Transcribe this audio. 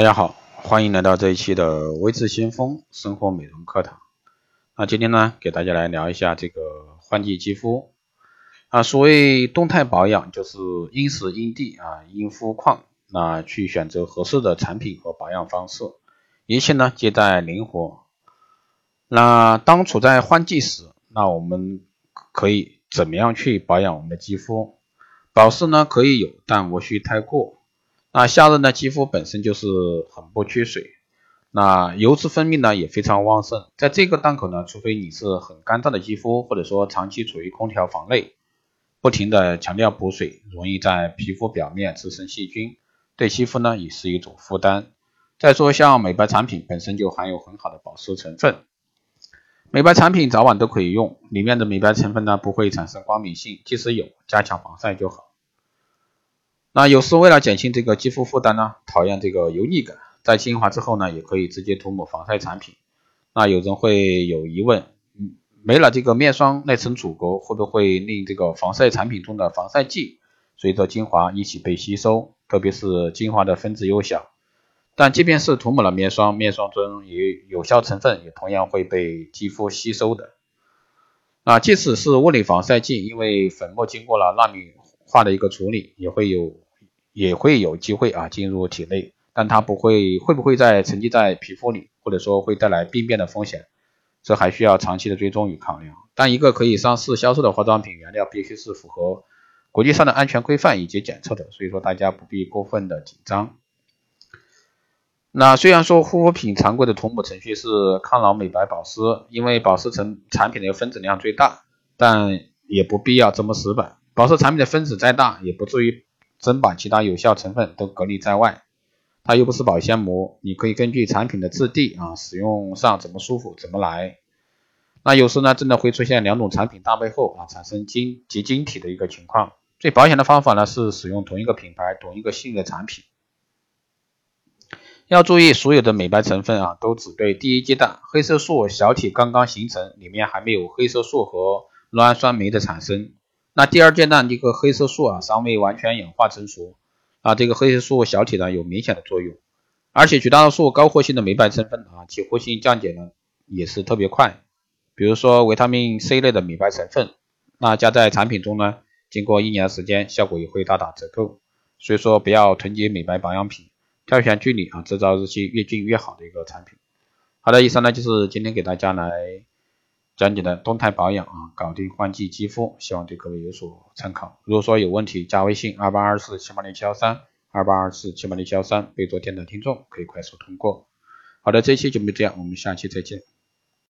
大家好，欢迎来到这一期的微智先锋生活美容课堂。那今天呢，给大家来聊一下这个换季肌肤啊。所谓动态保养，就是因时因地啊，因肤况，那去选择合适的产品和保养方式，一切呢皆在灵活。那当处在换季时，那我们可以怎么样去保养我们的肌肤？保湿呢可以有，但无需太过。那夏日呢，肌肤本身就是很不缺水，那油脂分泌呢也非常旺盛，在这个档口呢，除非你是很干燥的肌肤，或者说长期处于空调房内，不停的强调补水，容易在皮肤表面滋生细菌，对肌肤呢也是一种负担。再说像美白产品本身就含有很好的保湿成分，美白产品早晚都可以用，里面的美白成分呢不会产生光敏性，即使有，加强防晒就好。那有时为了减轻这个肌肤负担呢，讨厌这个油腻感，在精华之后呢，也可以直接涂抹防晒产品。那有人会有疑问，没了这个面霜那层阻隔，会不会令这个防晒产品中的防晒剂随着精华一起被吸收？特别是精华的分子又小。但即便是涂抹了面霜，面霜中也有效成分也同样会被肌肤吸收的。啊，即使是物理防晒剂，因为粉末经过了纳米。化的一个处理也会有也会有机会啊进入体内，但它不会会不会再沉积在皮肤里，或者说会带来病变的风险，这还需要长期的追踪与考量。但一个可以上市销售的化妆品原料必须是符合国际上的安全规范以及检测的，所以说大家不必过分的紧张。那虽然说护肤品常规的涂抹程序是抗老、美白、保湿，因为保湿成产品的分子量最大，但也不必要这么死板。保湿产品的分子再大，也不至于真把其他有效成分都隔离在外。它又不是保鲜膜，你可以根据产品的质地啊，使用上怎么舒服怎么来。那有时呢，真的会出现两种产品搭配后啊，产生晶结晶体的一个情况。最保险的方法呢，是使用同一个品牌、同一个性的产品。要注意，所有的美白成分啊，都只对第一阶段黑色素小体刚刚形成，里面还没有黑色素和酪氨酸酶的产生。那第二阶段这个黑色素啊尚未完全氧化成熟啊，这个黑色素小体呢有明显的作用，而且绝大多数高活性的美白成分啊其活性降解呢也是特别快，比如说维他命 C 类的美白成分，那加在产品中呢，经过一年时间效果也会大打折扣，所以说不要囤积美白保养品，挑选距离啊制造日期越近越好的一个产品。好的，以上呢就是今天给大家来。讲解的动态保养啊，搞定换季肌肤，希望对各位有所参考。如果说有问题，加微信二八二四七八零七幺三，二八二四七八零七幺三，备注电台听众可以快速通过。好的，这期节目就这样，我们下期再见。